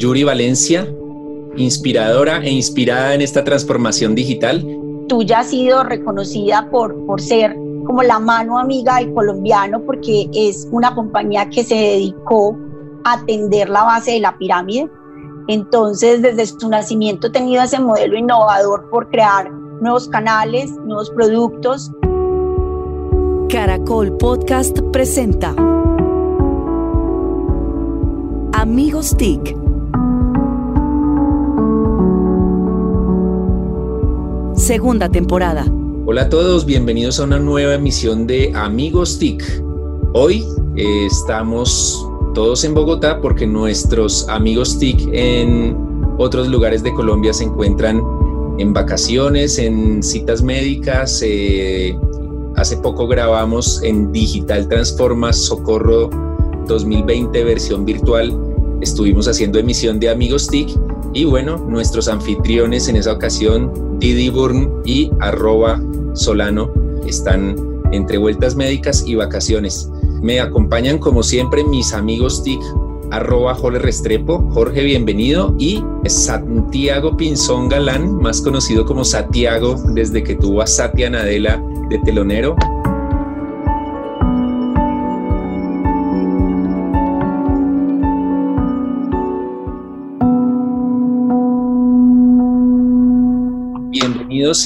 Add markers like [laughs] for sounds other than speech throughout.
Yuri Valencia, inspiradora e inspirada en esta transformación digital. Tú ya has sido reconocida por, por ser como la mano amiga del colombiano porque es una compañía que se dedicó a atender la base de la pirámide. Entonces, desde su nacimiento ha tenido ese modelo innovador por crear nuevos canales, nuevos productos. Caracol Podcast presenta Amigos TIC. Segunda temporada. Hola a todos, bienvenidos a una nueva emisión de Amigos TIC. Hoy eh, estamos todos en Bogotá porque nuestros amigos TIC en otros lugares de Colombia se encuentran en vacaciones, en citas médicas. Eh, hace poco grabamos en Digital Transforma Socorro 2020 versión virtual. Estuvimos haciendo emisión de Amigos TIC y bueno, nuestros anfitriones en esa ocasión, Didi Burn y arroba Solano, están entre vueltas médicas y vacaciones. Me acompañan como siempre mis amigos TIC, arroba Jorge Restrepo, Jorge bienvenido y Santiago Pinzón Galán, más conocido como Santiago desde que tuvo a Satia Nadela de telonero.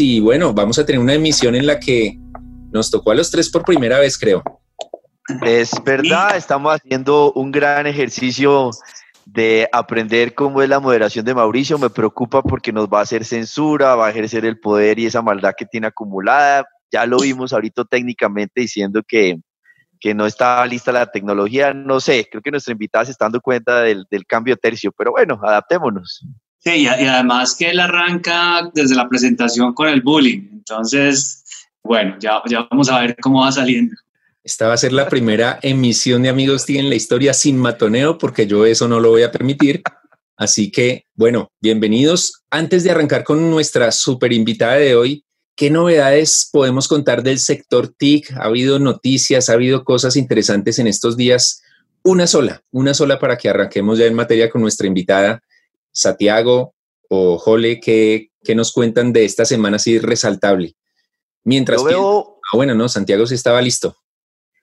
Y bueno, vamos a tener una emisión en la que nos tocó a los tres por primera vez, creo. Es verdad, estamos haciendo un gran ejercicio de aprender cómo es la moderación de Mauricio. Me preocupa porque nos va a hacer censura, va a ejercer el poder y esa maldad que tiene acumulada. Ya lo vimos ahorita técnicamente diciendo que, que no estaba lista la tecnología. No sé, creo que nuestra invitada se está dando cuenta del, del cambio tercio, pero bueno, adaptémonos. Sí, y, además que él arranca desde la presentación con el bullying. Entonces, bueno, ya, ya vamos a ver cómo va saliendo. Esta va a ser la primera emisión de Amigos T en la historia sin matoneo, porque yo eso no lo voy a permitir. Así que, bueno, bienvenidos. Antes de arrancar con nuestra super invitada de hoy, ¿qué novedades podemos contar del sector TIC? ¿Ha habido noticias? ¿Ha habido cosas interesantes en estos días? Una sola, una sola para que arranquemos ya en materia con nuestra invitada Santiago o Jole, ¿qué, nos cuentan de esta semana así resaltable? Mientras que... Ah, bueno, no, Santiago sí estaba listo.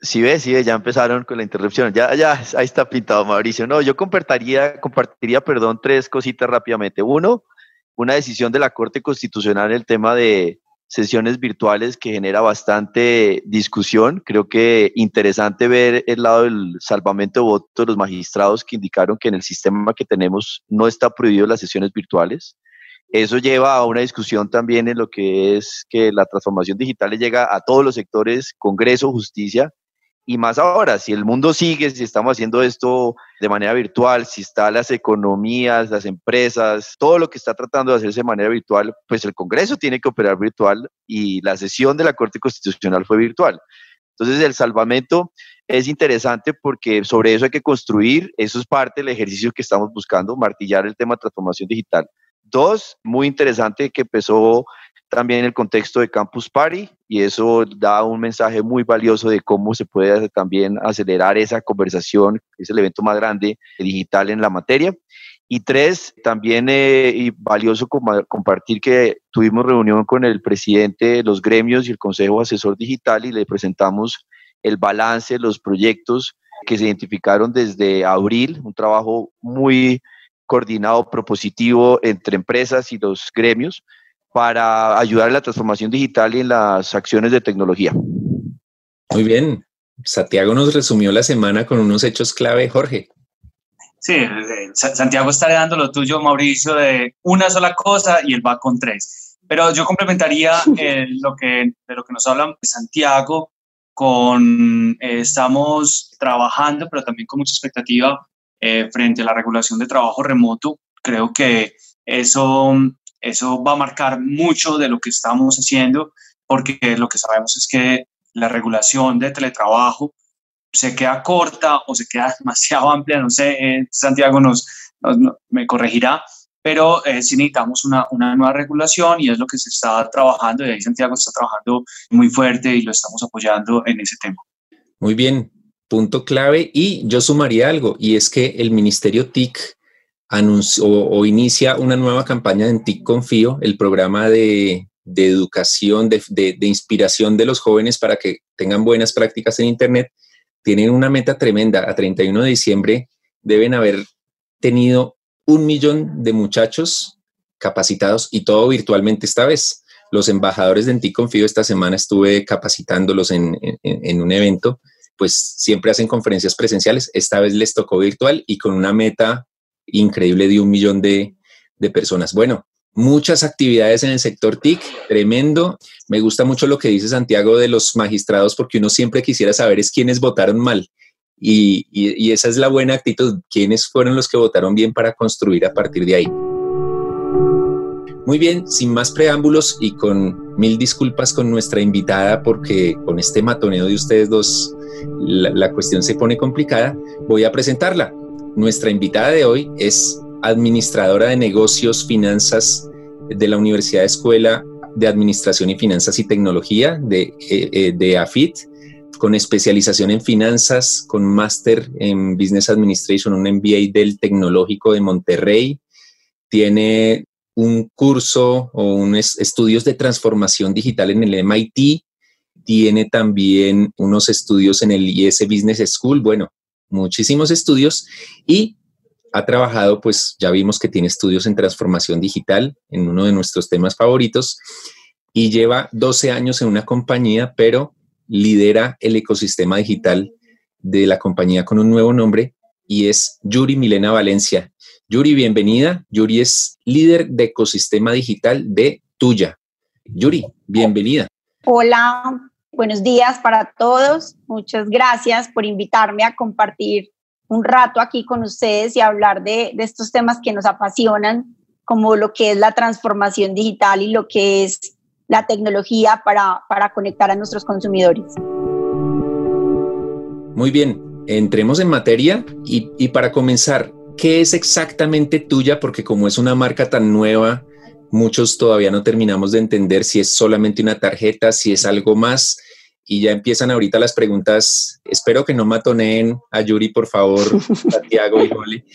Sí ve, sí ve, ya empezaron con la interrupción. Ya, ya, ahí está pintado Mauricio. No, yo compartiría, compartiría, perdón, tres cositas rápidamente. Uno, una decisión de la Corte Constitucional en el tema de sesiones virtuales que genera bastante discusión. Creo que interesante ver el lado del salvamento de votos de los magistrados que indicaron que en el sistema que tenemos no está prohibido las sesiones virtuales. Eso lleva a una discusión también en lo que es que la transformación digital llega a todos los sectores, Congreso, justicia, y más ahora, si el mundo sigue, si estamos haciendo esto de manera virtual, si están las economías, las empresas, todo lo que está tratando de hacerse de manera virtual, pues el Congreso tiene que operar virtual y la sesión de la Corte Constitucional fue virtual. Entonces el salvamento es interesante porque sobre eso hay que construir, eso es parte del ejercicio que estamos buscando, martillar el tema de transformación digital. Dos, muy interesante que empezó también el contexto de Campus Party y eso da un mensaje muy valioso de cómo se puede también acelerar esa conversación, es el evento más grande digital en la materia. Y tres, también eh, valioso compartir que tuvimos reunión con el presidente de los gremios y el Consejo Asesor Digital y le presentamos el balance, los proyectos que se identificaron desde abril, un trabajo muy coordinado, propositivo entre empresas y los gremios para ayudar en la transformación digital y en las acciones de tecnología. Muy bien. Santiago nos resumió la semana con unos hechos clave, Jorge. Sí, eh, Santiago está dando lo tuyo, Mauricio, de una sola cosa y él va con tres. Pero yo complementaría [laughs] eh, lo que, de lo que nos habla Santiago con, eh, estamos trabajando, pero también con mucha expectativa frente a la regulación de trabajo remoto. Creo que eso eso va a marcar mucho de lo que estamos haciendo, porque lo que sabemos es que la regulación de teletrabajo se queda corta o se queda [laughs] demasiado amplia, no sé, eh, Santiago nos, me corregirá, pero eh, sí necesitamos una, una, nueva regulación y es lo que se está trabajando y ahí Santiago está trabajando muy fuerte y lo estamos apoyando en ese tema. Muy bien, punto clave y yo sumaría algo y es que el Ministerio TIC anunció o, inicia una nueva campaña en TIC Confío, el programa de, educación, de, de, inspiración de los jóvenes para que tengan buenas prácticas en Internet. Tienen una meta tremenda. A 31 de diciembre deben haber tenido un millón de muchachos capacitados y todo virtualmente esta vez. Los embajadores de TIC Confío esta semana estuve capacitándolos en, en un evento pues siempre hacen conferencias presenciales. Esta vez les tocó virtual y con una meta increíble de un millón de, personas. Bueno, muchas actividades en el sector TIC, tremendo. Me gusta mucho lo que dice Santiago de los magistrados porque uno siempre quisiera saber es quiénes votaron mal. Y, y, esa es la buena actitud, quiénes fueron los que votaron bien para construir a partir de ahí. Muy bien, sin más preámbulos y con mil disculpas con nuestra invitada porque con este matoneo de ustedes dos la, cuestión se pone complicada, voy a presentarla. Nuestra invitada de hoy es administradora de negocios, finanzas de la Universidad Escuela de Administración y Finanzas y Tecnología de, eh, eh, de AFIT, con especialización en finanzas, con máster en Business Administration, un MBA del Tecnológico de Monterrey. Tiene un curso o unos estudios de transformación digital en el MIT tiene también unos estudios en el IS Business School, bueno, muchísimos estudios y ha trabajado, pues ya vimos que tiene estudios en transformación digital, en uno de nuestros temas favoritos, y lleva 12 años en una compañía, pero lidera el ecosistema digital de la compañía con un nuevo nombre y es Yuri Milena Valencia. Yuri, bienvenida. Yuri es líder de ecosistema digital de Tuya. Yuri, bienvenida. Hola, Buenos días para todos. Muchas gracias por invitarme a compartir un rato aquí con ustedes y hablar de, estos temas que nos apasionan, como lo que es la transformación digital y lo que es la tecnología para, para conectar a nuestros consumidores. Muy bien, entremos en materia y, y para comenzar, ¿qué es exactamente tuya? Porque como es una marca tan nueva, muchos todavía no terminamos de entender si es solamente una tarjeta, si es algo más. Y ya empiezan ahorita las preguntas. Espero que no matoneen a Yuri, por favor, [laughs] Santiago y Jole.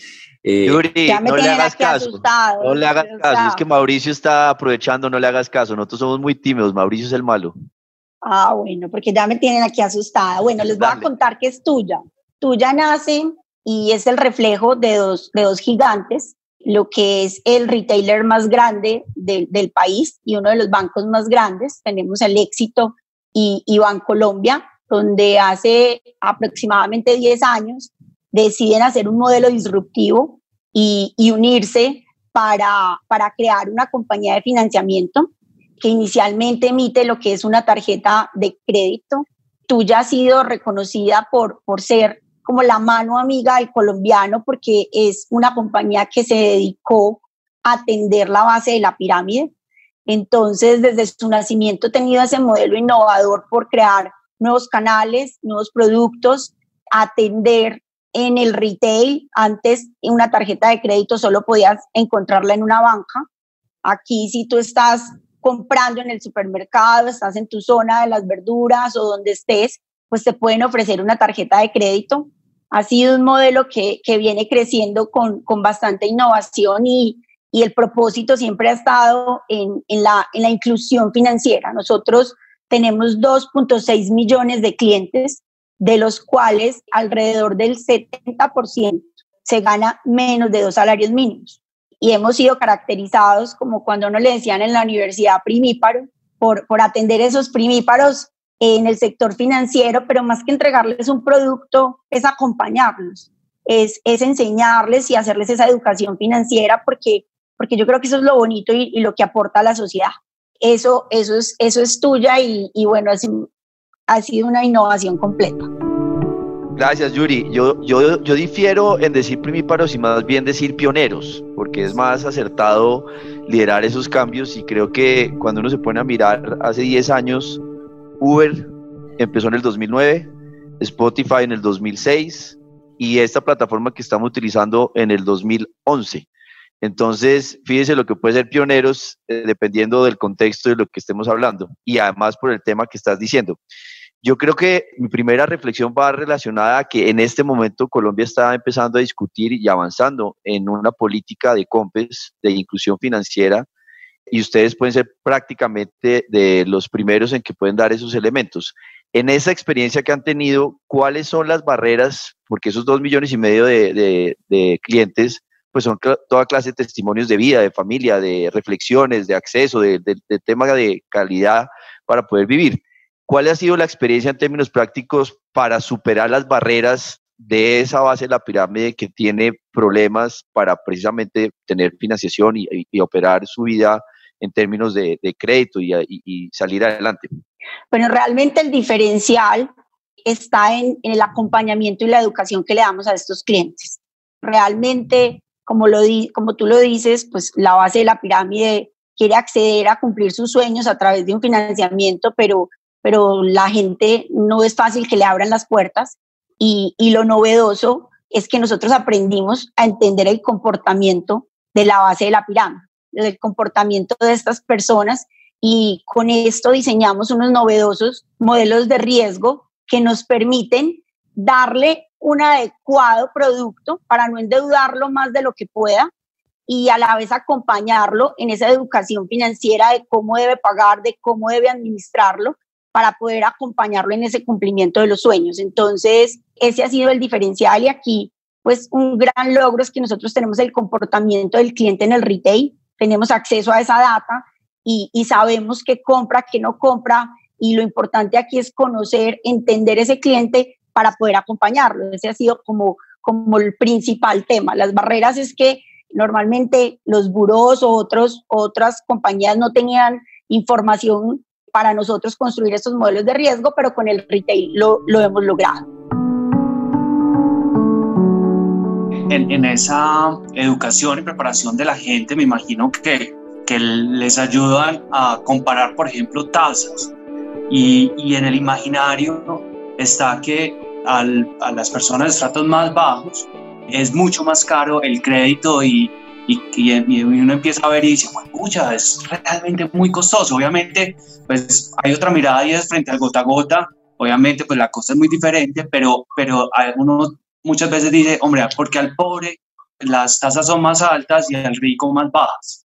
Eh, Yuri, no le hagas caso. no le hagas caso. Es que Mauricio está aprovechando, no le hagas caso. Nosotros somos muy tímidos. Mauricio es el malo. Ah, bueno, porque ya me tienen aquí asustada. Bueno, les voy a contar que es tuya. Tuya nace y es el reflejo de dos, de dos gigantes lo que es el retailer más grande del país y uno de los bancos más grandes. Tenemos el éxito y, y Bancolombia, donde hace aproximadamente 10 años deciden hacer un modelo disruptivo y, y unirse para, para crear una compañía de financiamiento que inicialmente emite lo que es una tarjeta de crédito. Tú ya has sido reconocida por, por ser como la mano amiga del colombiano porque es una compañía que se dedicó a atender la base de la pirámide. Entonces, desde su nacimiento ha tenido ese modelo innovador por crear nuevos canales, nuevos productos, atender en el retail. Antes, una tarjeta de crédito solo podías encontrarla en una banca. Aquí, si tú estás comprando en el supermercado, estás en tu zona de las verduras o donde estés, pues te pueden ofrecer una tarjeta de crédito ha sido un modelo que, que viene creciendo con, con, bastante innovación y, y, el propósito siempre ha estado en, en, la, en la inclusión financiera. Nosotros tenemos 2.6 millones de clientes, de los cuales alrededor del 70% se gana menos de dos salarios mínimos. Y hemos sido caracterizados como cuando nos le decían en la universidad primíparo, por, por atender esos primíparos en el sector financiero, pero más que entregarles un producto, es acompañarlos, es, es enseñarles y hacerles esa educación financiera, porque, porque yo creo que eso es lo bonito y, lo que aporta a la sociedad. Eso, eso, es, eso es tuya y, y bueno, ha sido una innovación completa. Gracias, Yuri. Yo, yo, yo difiero en decir primíparos y más bien decir pioneros, porque es más acertado liderar esos cambios y creo que cuando uno se pone a mirar hace 10 años, Uber empezó en el 2009, Spotify en el 2006 y esta plataforma que estamos utilizando en el 2011. Entonces, fíjense lo que puede ser pioneros eh, dependiendo del contexto de lo que estemos hablando y además por el tema que estás diciendo. Yo creo que mi primera reflexión va relacionada a que en este momento Colombia está empezando a discutir y avanzando en una política de COMPES, de inclusión financiera, y ustedes pueden ser prácticamente de los primeros en que pueden dar esos elementos. En esa experiencia que han tenido, ¿cuáles son las barreras? Porque esos dos millones y medio de, clientes, pues son toda clase de testimonios de vida, de familia, de reflexiones, de acceso, de, de tema de calidad para poder vivir. ¿Cuál ha sido la experiencia en términos prácticos para superar las barreras de esa base de la pirámide que tiene problemas para precisamente tener financiación y, operar su vida en términos de, crédito y, salir adelante? Bueno, realmente el diferencial está en, el acompañamiento y la educación que le damos a estos clientes. Realmente, como, lo como tú lo dices, pues la base de la pirámide quiere acceder a cumplir sus sueños a través de un financiamiento, pero pero la gente no es fácil que le abran las puertas. Y, y lo novedoso es que nosotros aprendimos a entender el comportamiento de la base de la pirámide, el comportamiento de estas personas. Y con esto diseñamos unos novedosos modelos de riesgo que nos permiten darle un adecuado producto para no endeudarlo más de lo que pueda y a la vez acompañarlo en esa educación financiera de cómo debe pagar, de cómo debe administrarlo para poder acompañarlo en ese cumplimiento de los sueños. Entonces, ese ha sido el diferencial y aquí, pues un gran logro es que nosotros tenemos el comportamiento del cliente en el retail, tenemos acceso a esa data y, sabemos qué compra, qué no compra y lo importante aquí es conocer, entender ese cliente para poder acompañarlo. Ese ha sido como, como el principal tema. Las barreras es que normalmente los buros o otros, otras compañías no tenían información para nosotros construir estos modelos de riesgo, pero con el retail lo, lo hemos logrado. En, en, esa educación y preparación de la gente, me imagino que, que les ayudan a comparar, por ejemplo, tasas. Y, y en el imaginario está que al, a las personas de estratos más bajos es mucho más caro el crédito y, y, uno empieza a ver y dice, pucha, es realmente muy costoso. Obviamente, pues hay otra mirada y es frente al gota a gota. Obviamente, pues la cosa es muy diferente, pero, pero uno muchas veces dice, hombre, porque al pobre las tasas son más altas y al rico más bajas.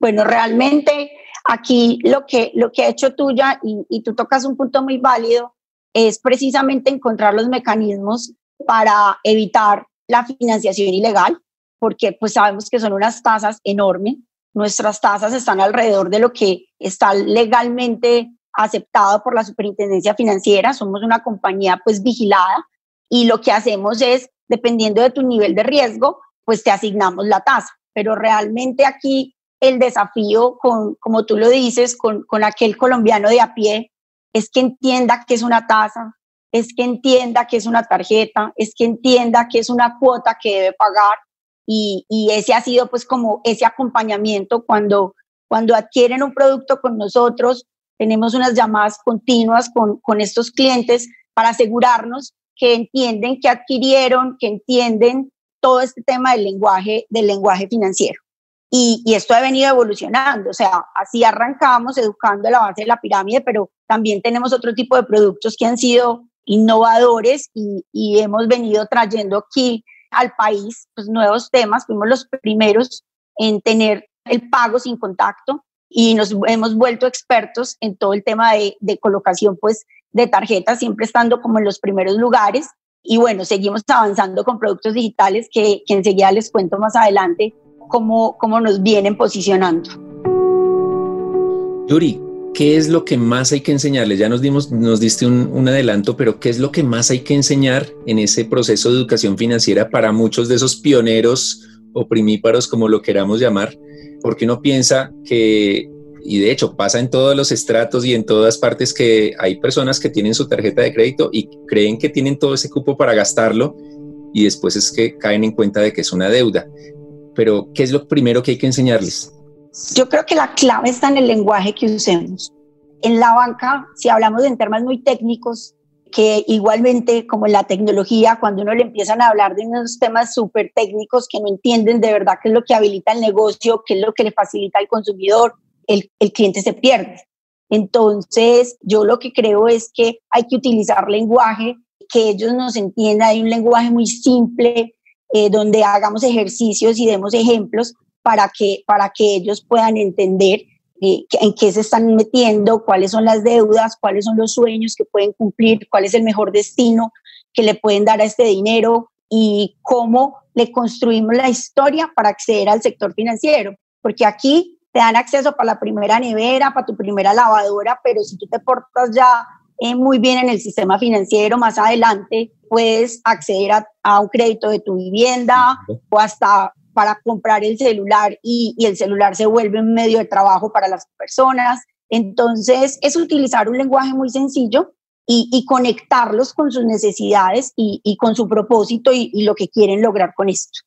Bueno, realmente aquí lo que, lo que ha hecho tuya, y, y tú tocas un punto muy válido, es precisamente encontrar los mecanismos para evitar la financiación ilegal porque pues sabemos que son unas tasas enormes. Nuestras tasas están alrededor de lo que está legalmente aceptado por la Superintendencia Financiera. Somos una compañía pues vigilada y lo que hacemos es, dependiendo de tu nivel de riesgo, pues te asignamos la tasa. Pero realmente aquí el desafío, con, como tú lo dices, con, con aquel colombiano de a pie, es que entienda que es una tasa, es que entienda que es una tarjeta, es que entienda que es una cuota que debe pagar. Y, ese ha sido pues como ese acompañamiento cuando, cuando adquieren un producto con nosotros, tenemos unas llamadas continuas con, con estos clientes para asegurarnos que entienden, que adquirieron, que entienden todo este tema del lenguaje, del lenguaje financiero. Y, esto ha venido evolucionando, o sea, así arrancamos educando a la base de la pirámide, pero también tenemos otro tipo de productos que han sido innovadores y, y hemos venido trayendo aquí al país pues, nuevos temas. Fuimos los primeros en tener el pago sin contacto y nos hemos vuelto expertos en todo el tema de, de colocación pues, de tarjetas, siempre estando como en los primeros lugares. Y bueno, seguimos avanzando con productos digitales que, que enseguida les cuento más adelante cómo, cómo nos vienen posicionando. Yuri, ¿qué es lo que más hay que enseñarles? Ya nos dimos, nos diste un, adelanto, pero ¿qué es lo que más hay que enseñar en ese proceso de educación financiera para muchos de esos pioneros o primíparos, como lo queramos llamar? Porque uno piensa que, y de hecho pasa en todos los estratos y en todas partes que hay personas que tienen su tarjeta de crédito y creen que tienen todo ese cupo para gastarlo y después es que caen en cuenta de que es una deuda. Pero, ¿qué es lo primero que hay que enseñarles? Yo creo que la clave está en el lenguaje que usemos. En la banca, si hablamos en términos muy técnicos, que igualmente como en la tecnología, cuando uno le empiezan a hablar de unos temas súper técnicos que no entienden de verdad qué es lo que habilita el negocio, qué es lo que le facilita al consumidor, el, el cliente se pierde. Entonces, yo lo que creo es que hay que utilizar lenguaje que ellos nos entiendan, hay un lenguaje muy simple, eh, donde hagamos ejercicios y demos ejemplos para que, para que ellos puedan entender eh, en qué se están metiendo, cuáles son las deudas, cuáles son los sueños que pueden cumplir, cuál es el mejor destino que le pueden dar a este dinero y cómo le construimos la historia para acceder al sector financiero. Porque aquí te dan acceso para la primera nevera, para tu primera lavadora, pero si tú te portas ya eh, muy bien en el sistema financiero, más adelante puedes acceder a, un crédito de tu vivienda o hasta para comprar el celular y, el celular se vuelve un medio de trabajo para las personas. Entonces, es utilizar un lenguaje muy sencillo y, conectarlos con sus necesidades y, con su propósito y, lo que quieren lograr con esto.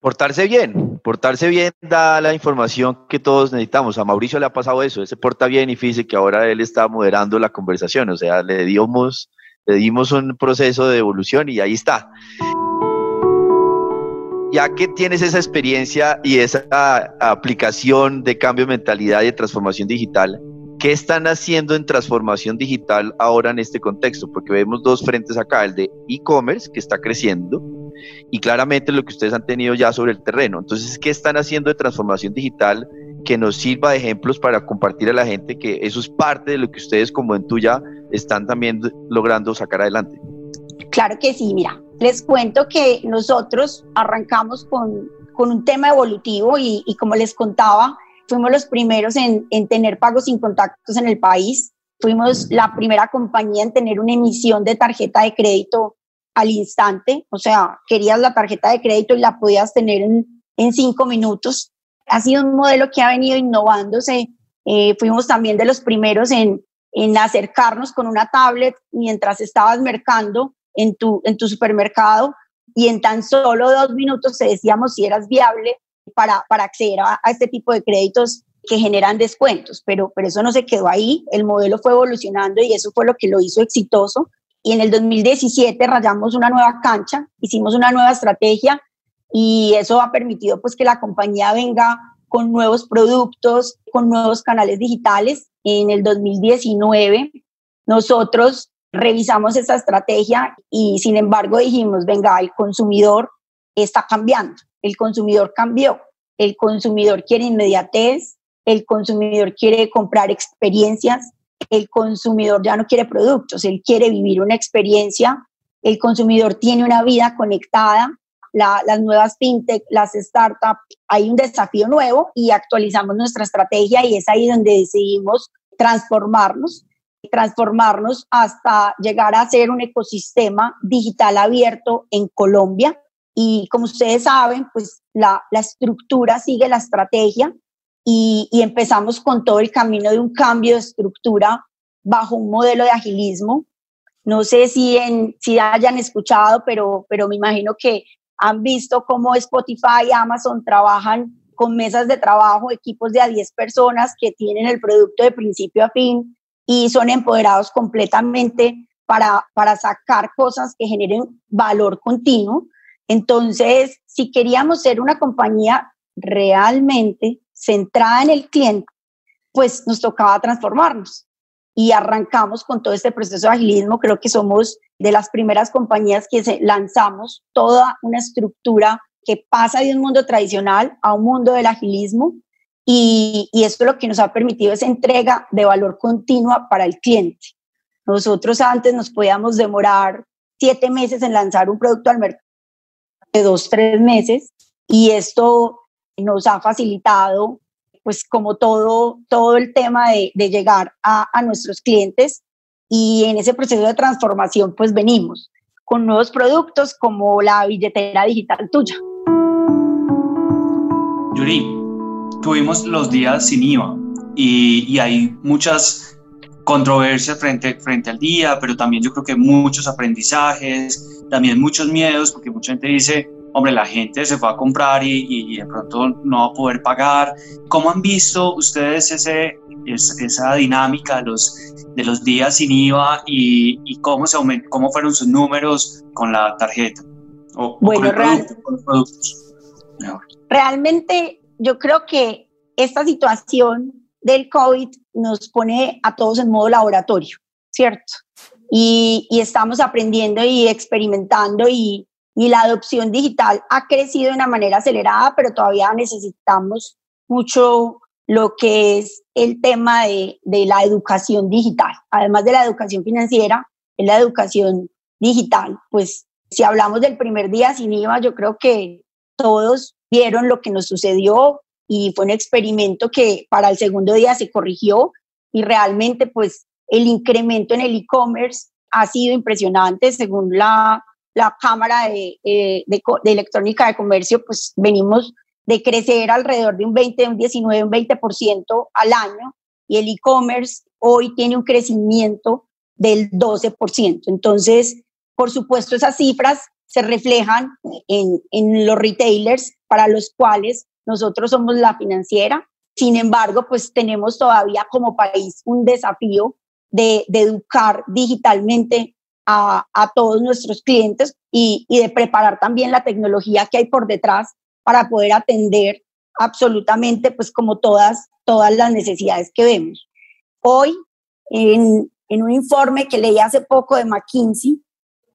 Portarse bien, portarse bien da la información que todos necesitamos. A Mauricio le ha pasado eso, se porta bien y fíjese que ahora él está moderando la conversación, o sea, le dimos, le dimos un proceso de evolución y ahí está. Ya que tienes esa experiencia y esa aplicación de cambio de mentalidad y de transformación digital, ¿Qué están haciendo en transformación digital ahora en este contexto? Porque vemos dos frentes acá, el de e-commerce que está creciendo y claramente lo que ustedes han tenido ya sobre el terreno. Entonces, ¿qué están haciendo de transformación digital que nos sirva de ejemplos para compartir a la gente que eso es parte de lo que ustedes como en tuya están también logrando sacar adelante? Claro que sí, mira, les cuento que nosotros arrancamos con, con un tema evolutivo y, como les contaba, Fuimos los primeros en, tener pagos sin contactos en el país. Fuimos la primera compañía en tener una emisión de tarjeta de crédito al instante. O sea, querías la tarjeta de crédito y la podías tener en, cinco minutos. Ha sido un modelo que ha venido innovándose. Eh, fuimos también de los primeros en, en acercarnos con una tablet mientras estabas mercando en tu, en tu supermercado y en tan solo dos minutos te decíamos si eras viable para, para acceder a, este tipo de créditos que generan descuentos, pero, pero eso no se quedó ahí, el modelo fue evolucionando y eso fue lo que lo hizo exitoso. Y en el 2017 rayamos una nueva cancha, hicimos una nueva estrategia y eso ha permitido pues que la compañía venga con nuevos productos, con nuevos canales digitales. En el 2019 nosotros revisamos esa estrategia y sin embargo dijimos, venga, el consumidor está cambiando el consumidor cambió. El consumidor quiere inmediatez, el consumidor quiere comprar experiencias, el consumidor ya no quiere productos, él quiere vivir una experiencia, el consumidor tiene una vida conectada, las nuevas fintech, las startups, hay un desafío nuevo y actualizamos nuestra estrategia y es ahí donde decidimos transformarnos, transformarnos hasta llegar a ser un ecosistema digital abierto en Colombia y como ustedes saben, pues la, la estructura sigue la estrategia y, y, empezamos con todo el camino de un cambio de estructura bajo un modelo de agilismo. No sé si, en, si hayan escuchado, pero, pero me imagino que han visto cómo Spotify y Amazon trabajan con mesas de trabajo, equipos de a 10 personas que tienen el producto de principio a fin y son empoderados completamente para, para sacar cosas que generen valor continuo entonces, si queríamos ser una compañía realmente centrada en el cliente, pues nos tocaba transformarnos. Y arrancamos con todo este proceso de agilismo. Creo que somos de las primeras compañías que lanzamos toda una estructura que pasa de un mundo tradicional a un mundo del agilismo. Y, y esto lo que nos ha permitido esa entrega de valor continua para el cliente. Nosotros antes nos podíamos demorar siete meses en lanzar un producto al mercado de dos, tres meses y esto nos ha facilitado pues como todo, todo el tema de, de llegar a, a, nuestros clientes y en ese proceso de transformación pues venimos con nuevos productos como la billetera digital tuya. Yuri, tuvimos los días sin IVA y, y hay muchas controversias frente, frente al día, pero también yo creo que muchos aprendizajes, también muchos miedos, porque mucha gente dice, hombre, la gente se va a comprar y, de pronto no va a poder pagar. ¿Cómo han visto ustedes ese, esa dinámica de los, de los días sin IVA y, y cómo, se cómo fueron sus números con la tarjeta? O, bueno, con los productos. Realmente yo creo que esta situación del COVID nos pone a todos en modo laboratorio, ¿cierto? Y, estamos aprendiendo y experimentando y, y la adopción digital ha crecido de una manera acelerada, pero todavía necesitamos mucho lo que es el tema de, de, la educación digital. Además de la educación financiera, es la educación digital. Pues si hablamos del primer día sin IVA, yo creo que todos vieron lo que nos sucedió y fue un experimento que para el segundo día se corrigió y realmente pues el incremento en el e-commerce ha sido impresionante según la, la Cámara de, eh, de, Electrónica de Comercio, pues venimos de crecer alrededor de un 20, un 19, un 20% al año y el e-commerce hoy tiene un crecimiento del 12%. Entonces, por supuesto, esas cifras se reflejan en, en los retailers para los cuales nosotros somos la financiera. Sin embargo, pues tenemos todavía como país un desafío de, de educar digitalmente a, a, todos nuestros clientes y, y de preparar también la tecnología que hay por detrás para poder atender absolutamente, pues como todas, todas las necesidades que vemos. Hoy, en, en un informe que leí hace poco de McKinsey,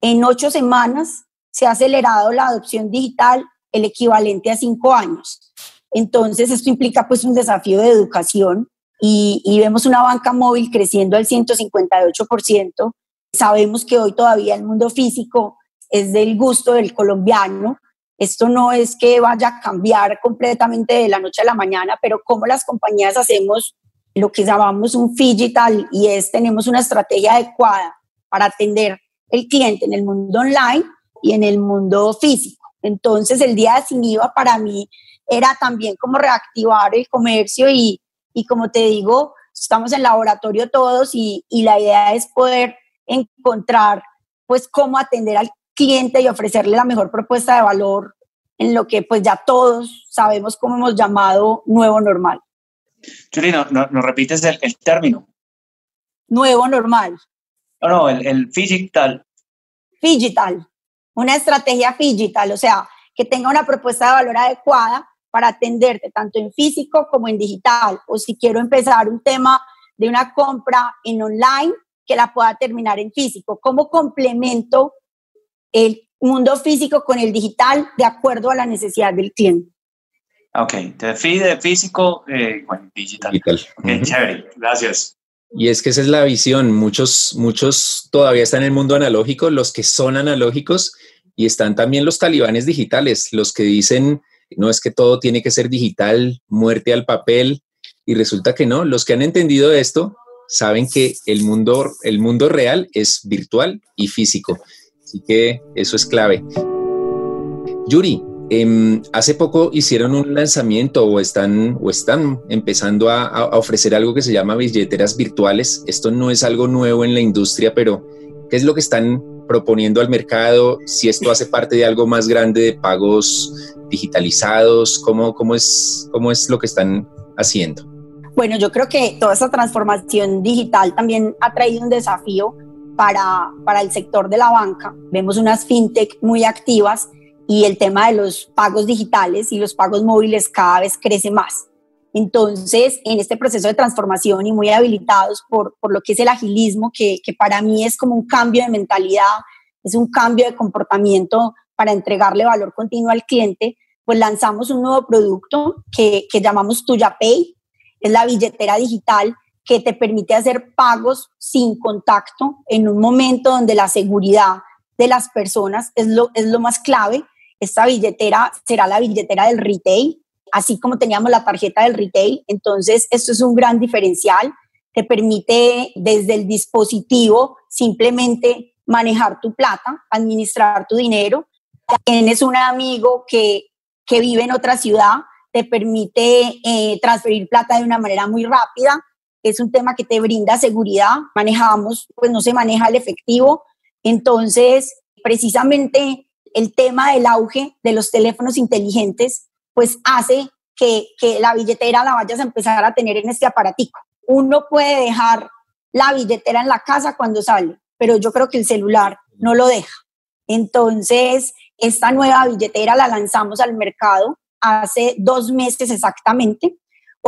en ocho semanas se ha acelerado la adopción digital el equivalente a cinco años. Entonces, esto implica pues un desafío de educación y, vemos una banca móvil creciendo al 158%. Sabemos que hoy todavía el mundo físico es del gusto del colombiano, esto no es que vaya a cambiar completamente de la noche a la mañana, pero cómo las compañías hacemos lo que llamamos un digital y es tenemos una estrategia adecuada para atender el cliente en el mundo online y en el mundo físico. Entonces, el día de sin IVA para mí era también como reactivar el comercio y, y como te digo, estamos en laboratorio todos y, y la idea es poder encontrar pues cómo atender al cliente y ofrecerle la mejor propuesta de valor en lo que pues ya todos sabemos cómo hemos llamado nuevo normal. Julie, ¿no, no, repites el, el, término? Nuevo normal. No, no, el, el digital. Digital, una estrategia digital, o sea, que tenga una propuesta de valor adecuada para atenderte tanto en físico como en digital. O si quiero empezar un tema de una compra en online, que la pueda terminar en físico. ¿Cómo complemento el mundo físico con el digital de acuerdo a la necesidad del cliente. Ok, te de físico, eh, bueno, digital. digital. chévere, gracias. Y es que esa es la visión. Muchos, muchos todavía están en el mundo analógico, los que son analógicos, y están también los talibanes digitales, los que dicen, no es que todo tiene que ser digital, muerte al papel, y resulta que no. Los que han entendido esto saben que el mundo, el mundo real es virtual y físico. Así que eso es clave. Yuri, eh, hace poco hicieron un lanzamiento o están, o están empezando a, a, ofrecer algo que se llama billeteras virtuales. Esto no es algo nuevo en la industria, pero ¿qué es lo que están proponiendo al mercado? Si esto hace parte de algo más grande de pagos digitalizados, ¿cómo, cómo, es, cómo es lo que están haciendo? Bueno, yo creo que toda esa transformación digital también ha traído un desafío para, para el sector de la banca. Vemos unas fintech muy activas y el tema de los pagos digitales y los pagos móviles cada vez crece más. Entonces, en este proceso de transformación y muy habilitados por, por lo que es el agilismo, que, que, para mí es como un cambio de mentalidad, es un cambio de comportamiento para entregarle valor continuo al cliente, pues lanzamos un nuevo producto que, que llamamos Tuya Pay, es la billetera digital que te permite hacer pagos sin contacto en un momento donde la seguridad de las personas es lo, es lo más clave. Esta billetera será la billetera del retail, así como teníamos la tarjeta del retail. Entonces, esto es un gran diferencial. Te permite desde el dispositivo simplemente manejar tu plata, administrar tu dinero. Tienes un amigo que, que vive en otra ciudad, te permite eh, transferir plata de una manera muy rápida es un tema que te brinda seguridad, manejamos, pues no se maneja el efectivo, entonces precisamente el tema del auge de los teléfonos inteligentes, pues hace que, la billetera la vayas a empezar a tener en este aparatico. Uno puede dejar la billetera en la casa cuando sale, pero yo creo que el celular no lo deja. Entonces, esta nueva billetera la lanzamos al mercado hace dos meses exactamente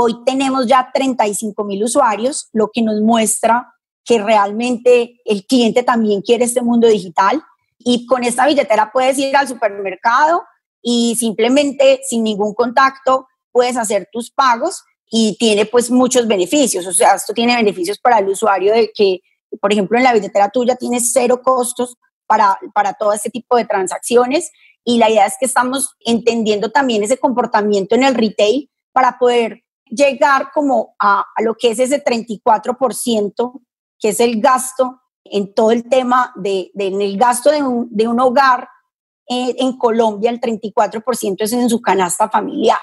Hoy tenemos ya 35 mil usuarios, lo que nos muestra que realmente el cliente también quiere este mundo digital y con esta billetera puedes ir al supermercado y simplemente sin ningún contacto puedes hacer tus pagos y tiene pues muchos beneficios. O sea, esto tiene beneficios para el usuario de que, por ejemplo, en la billetera tuya tienes cero costos para, para todo este tipo de transacciones y la idea es que estamos entendiendo también ese comportamiento en el retail para poder llegar como a, a lo que es ese 34%, que es el gasto en todo el tema de, de el gasto de un, de un hogar eh, en Colombia, el 34% es en su canasta familiar.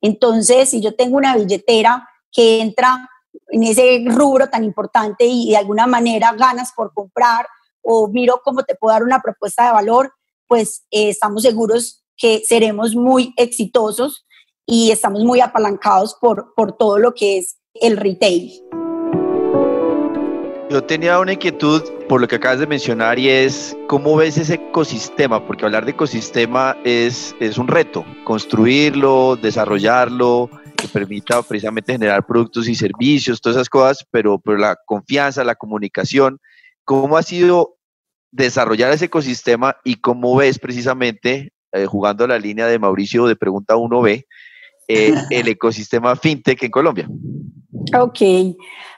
Entonces, si yo tengo una billetera que entra en ese rubro tan importante y de alguna manera ganas por comprar o miro cómo te puedo dar una propuesta de valor, pues eh, estamos seguros que seremos muy exitosos y estamos muy apalancados por, por todo lo que es el retail. Yo tenía una inquietud por lo que acabas de mencionar y es cómo ves ese ecosistema, porque hablar de ecosistema es, es un reto, construirlo, desarrollarlo, que permita precisamente generar productos y servicios, todas esas cosas, pero, pero la confianza, la comunicación, ¿cómo ha sido desarrollar ese ecosistema y cómo ves precisamente, eh, jugando la línea de Mauricio de Pregunta 1B, eh, [laughs] el ecosistema fintech en Colombia? Ok,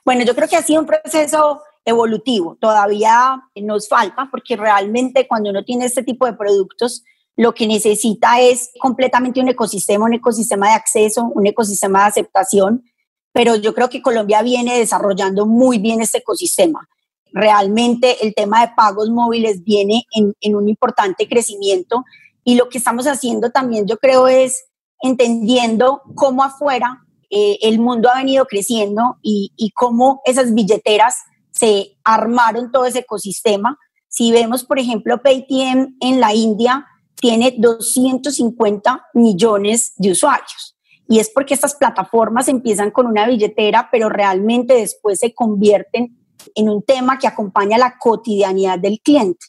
bueno, yo creo que ha sido un proceso evolutivo, todavía nos falta porque realmente cuando uno tiene este tipo de productos, lo que necesita es completamente un ecosistema, un ecosistema de acceso, un ecosistema de aceptación, pero yo creo que Colombia viene desarrollando muy bien este ecosistema. Realmente el tema de pagos móviles viene en, en un importante crecimiento y lo que estamos haciendo también yo creo es entendiendo cómo afuera eh, el mundo ha venido creciendo y, y cómo esas billeteras se armaron todo ese ecosistema. Si vemos, por ejemplo, Paytm en la India, tiene 250 millones de usuarios. Y es porque estas plataformas empiezan con una billetera, pero realmente después se convierten en un tema que acompaña la cotidianidad del cliente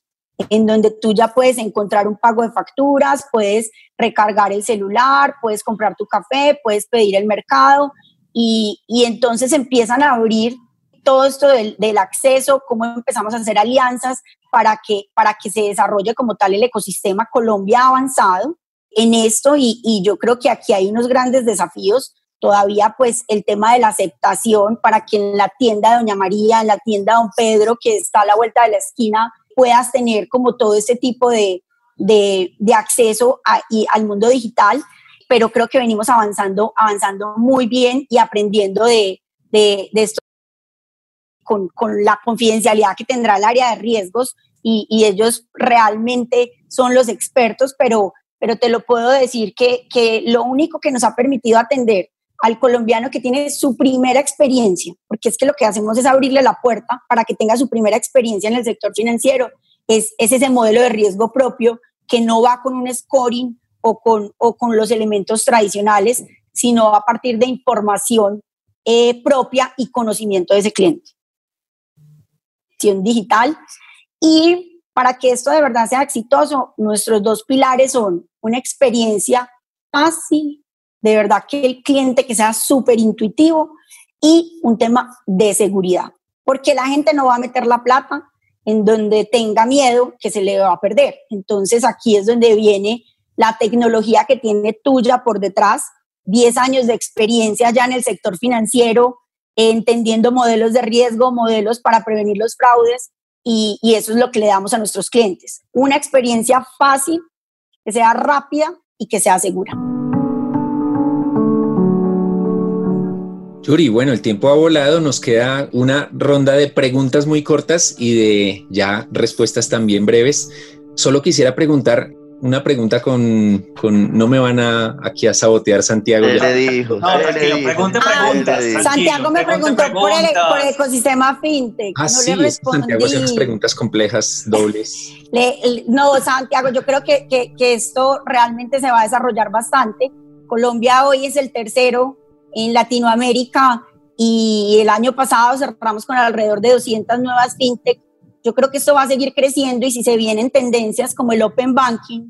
en donde tú ya puedes encontrar un pago de facturas, puedes recargar el celular, puedes comprar tu café, puedes pedir el mercado y, y entonces empiezan a abrir todo esto del, del, acceso, cómo empezamos a hacer alianzas para que, para que se desarrolle como tal el ecosistema. Colombia avanzado en esto y, y yo creo que aquí hay unos grandes desafíos. Todavía pues el tema de la aceptación para que en la tienda de Doña María, en la tienda de Don Pedro, que está a la vuelta de la esquina, puedas tener como todo ese tipo de, de, acceso y, al mundo digital, pero creo que venimos avanzando, avanzando muy bien y aprendiendo de, de, de esto con, con, la confidencialidad que tendrá el área de riesgos y, y, ellos realmente son los expertos, pero, pero te lo puedo decir que, que lo único que nos ha permitido atender al colombiano que tiene su primera experiencia, porque es que lo que hacemos es abrirle la puerta para que tenga su primera experiencia en el sector financiero, es, es ese modelo de riesgo propio que no va con un scoring o con, o con los elementos tradicionales, sino a partir de información eh, propia y conocimiento de ese cliente. Digital. Y para que esto de verdad sea exitoso, nuestros dos pilares son una experiencia fácil, de verdad que el cliente que sea súper intuitivo y un tema de seguridad, porque la gente no va a meter la plata en donde tenga miedo que se le va a perder. Entonces aquí es donde viene la tecnología que tiene tuya por detrás, 10 años de experiencia ya en el sector financiero, entendiendo modelos de riesgo, modelos para prevenir los fraudes, y, y eso es lo que le damos a nuestros clientes. Una experiencia fácil, que sea rápida y que sea segura. Yuri, bueno, el tiempo ha volado, nos queda una ronda de preguntas muy cortas y de ya respuestas también breves. Solo quisiera preguntar una pregunta con, con no me van a aquí a sabotear Santiago. Él le dijo. No, tranquilo, pregunte preguntas. Ah, Santiago me preguntó por el, por el, ecosistema fintech. Ah, no sí, le respondí. Santiago hace unas preguntas complejas, dobles. [laughs] Le, no, Santiago, yo creo que, que, que esto realmente se va a desarrollar bastante. Colombia hoy es el tercero en Latinoamérica y el año pasado cerramos con alrededor de 200 nuevas fintech. Yo creo que esto va a seguir creciendo y si se vienen tendencias como el open banking,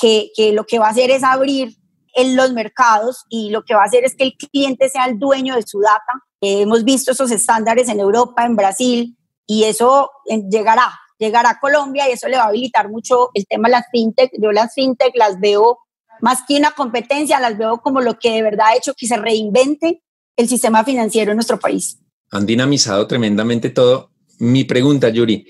que, que lo que va a hacer es abrir en los mercados y lo que va a hacer es que el cliente sea el dueño de su data. Eh, hemos visto esos estándares en Europa, en Brasil, y eso eh, llegará, llegará a Colombia y eso le va a habilitar mucho el tema de las fintech. Yo las fintech las veo más que una competencia, las veo como lo que de verdad ha hecho que se reinvente el sistema financiero en nuestro país. Han dinamizado tremendamente todo. Mi pregunta, Yuri,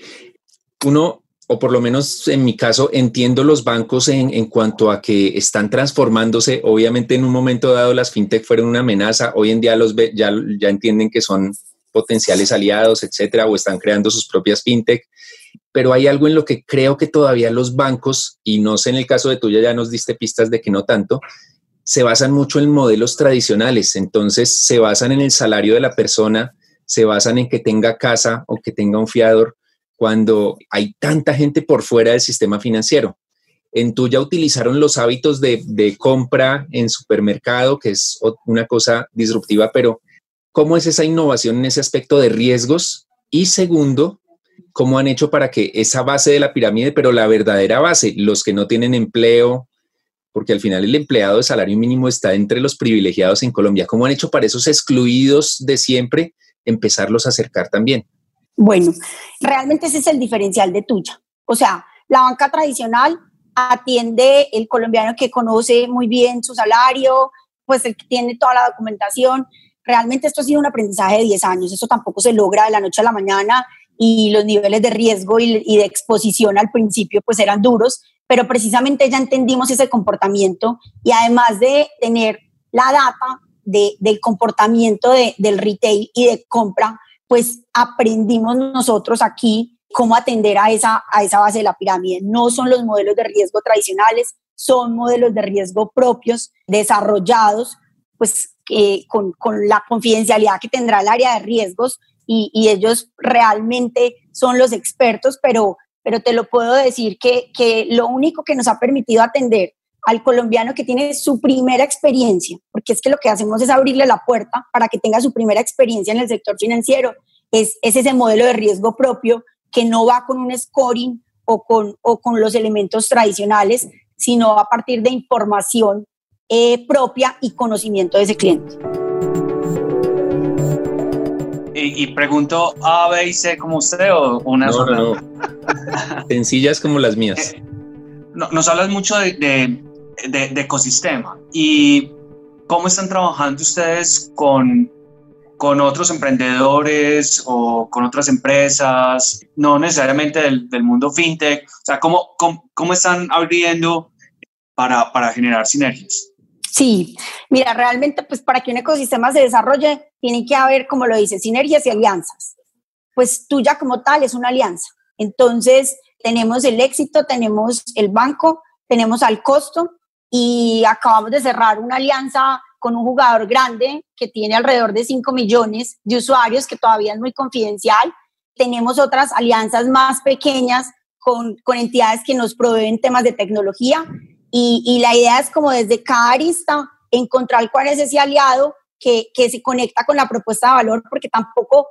uno o por lo menos en mi caso, entiendo los bancos en, cuanto a que están transformándose. Obviamente en un momento dado las fintech fueron una amenaza, hoy en día los ya, ya entienden que son potenciales aliados, etcétera, o están creando sus propias fintech. Pero hay algo en lo que creo que todavía los bancos, y no sé en el caso de tuya, ya nos diste pistas de que no tanto, se basan mucho en modelos tradicionales. Entonces se basan en el salario de la persona, se basan en que tenga casa o que tenga un fiador cuando hay tanta gente por fuera del sistema financiero. En tuya utilizaron los hábitos de, compra en supermercado, que es una cosa disruptiva, pero ¿cómo es esa innovación en ese aspecto de riesgos? Y segundo, ¿cómo han hecho para que esa base de la pirámide, pero la verdadera base, los que no tienen empleo, porque al final el empleado de salario mínimo está entre los privilegiados en Colombia, ¿cómo han hecho para esos excluidos de siempre empezarlos a acercar también? Bueno, realmente ese es el diferencial de tuya. O sea, la banca tradicional atiende el colombiano que conoce muy bien su salario, pues el que tiene toda la documentación. Realmente esto ha sido un aprendizaje de 10 años, eso tampoco se logra de la noche a la mañana y los niveles de riesgo y, de exposición al principio pues eran duros, pero precisamente ya entendimos ese comportamiento y además de tener la data del comportamiento del retail y de compra, pues aprendimos nosotros aquí cómo atender a esa, a esa base de la pirámide. No son los modelos de riesgo tradicionales, son modelos de riesgo propios, desarrollados, pues con, con, la confidencialidad que tendrá el área de riesgos y, y, ellos realmente son los expertos, pero, pero te lo puedo decir que, que lo único que nos ha permitido atender al colombiano que tiene su primera experiencia, porque es que lo que hacemos es abrirle la puerta para que tenga su primera experiencia en el sector financiero, es, ese modelo de riesgo propio que no va con un scoring o con, o con los elementos tradicionales, sino a partir de información eh, propia y conocimiento de ese cliente. Y, pregunto A, B y C como usted o una no, no, [laughs] Sencillas como las mías. Eh, nos hablas mucho de, de, ecosistema. ¿Y cómo están trabajando ustedes con, con otros emprendedores o con otras empresas, no necesariamente del, del mundo fintech? O sea, ¿cómo, cómo, están abriendo para, para generar sinergias? Sí, mira, realmente pues para que un ecosistema se desarrolle tiene que haber, como lo dice, sinergias y alianzas. Pues tuya como tal es una alianza. Entonces, tenemos el éxito, tenemos el banco, tenemos al costo y acabamos de cerrar una alianza con un jugador grande que tiene alrededor de 5 millones de usuarios, que todavía es muy confidencial. Tenemos otras alianzas más pequeñas con, con entidades que nos proveen temas de tecnología y, y, la idea es como desde cada arista encontrar cuál es ese aliado que, que se conecta con la propuesta de valor, porque tampoco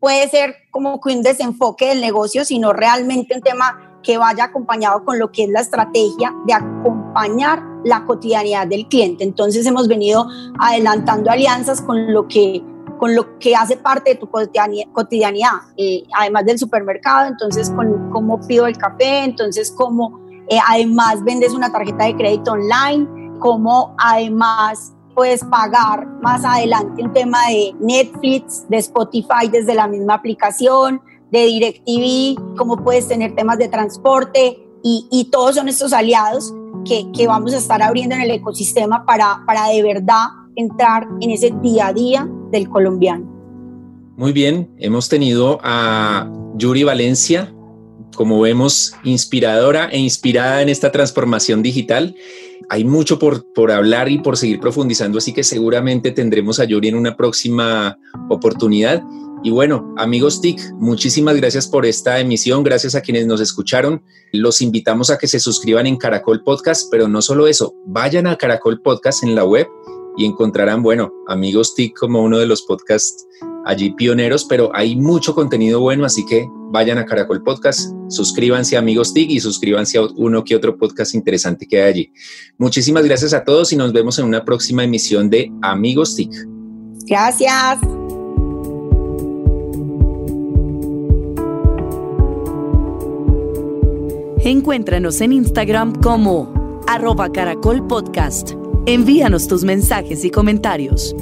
puede ser como que un desenfoque del negocio, sino realmente un tema que vaya acompañado con lo que es la estrategia de acompañar la cotidianidad del cliente. Entonces hemos venido adelantando alianzas con lo que con lo que hace parte de tu cotidianidad, eh, además del supermercado, entonces con cómo pido el café, entonces cómo eh, además vendes una tarjeta de crédito online, cómo además puedes pagar más adelante un tema de Netflix, de Spotify desde la misma aplicación, de DirecTV, cómo puedes tener temas de transporte y, todos son estos aliados que, que, vamos a estar abriendo en el ecosistema para, para de verdad entrar en ese día a día del colombiano. Muy bien, hemos tenido a Yuri Valencia, como vemos, inspiradora e inspirada en esta transformación digital. Hay mucho por, por hablar y por seguir profundizando, así que seguramente tendremos a Yuri en una próxima oportunidad. Y bueno, amigos TIC, muchísimas gracias por esta emisión, gracias a quienes nos escucharon. Los invitamos a que se suscriban en Caracol Podcast, pero no solo eso, vayan a Caracol Podcast en la web y encontrarán, bueno, amigos TIC como uno de los podcasts allí pioneros, pero hay mucho contenido bueno, así que vayan a Caracol Podcast, suscríbanse a Amigos TIC y suscríbanse a uno que otro podcast interesante que hay allí. Muchísimas gracias a todos y nos vemos en una próxima emisión de Amigos TIC. Gracias. Encuéntranos en Instagram como arroba caracol podcast. Envíanos tus mensajes y comentarios.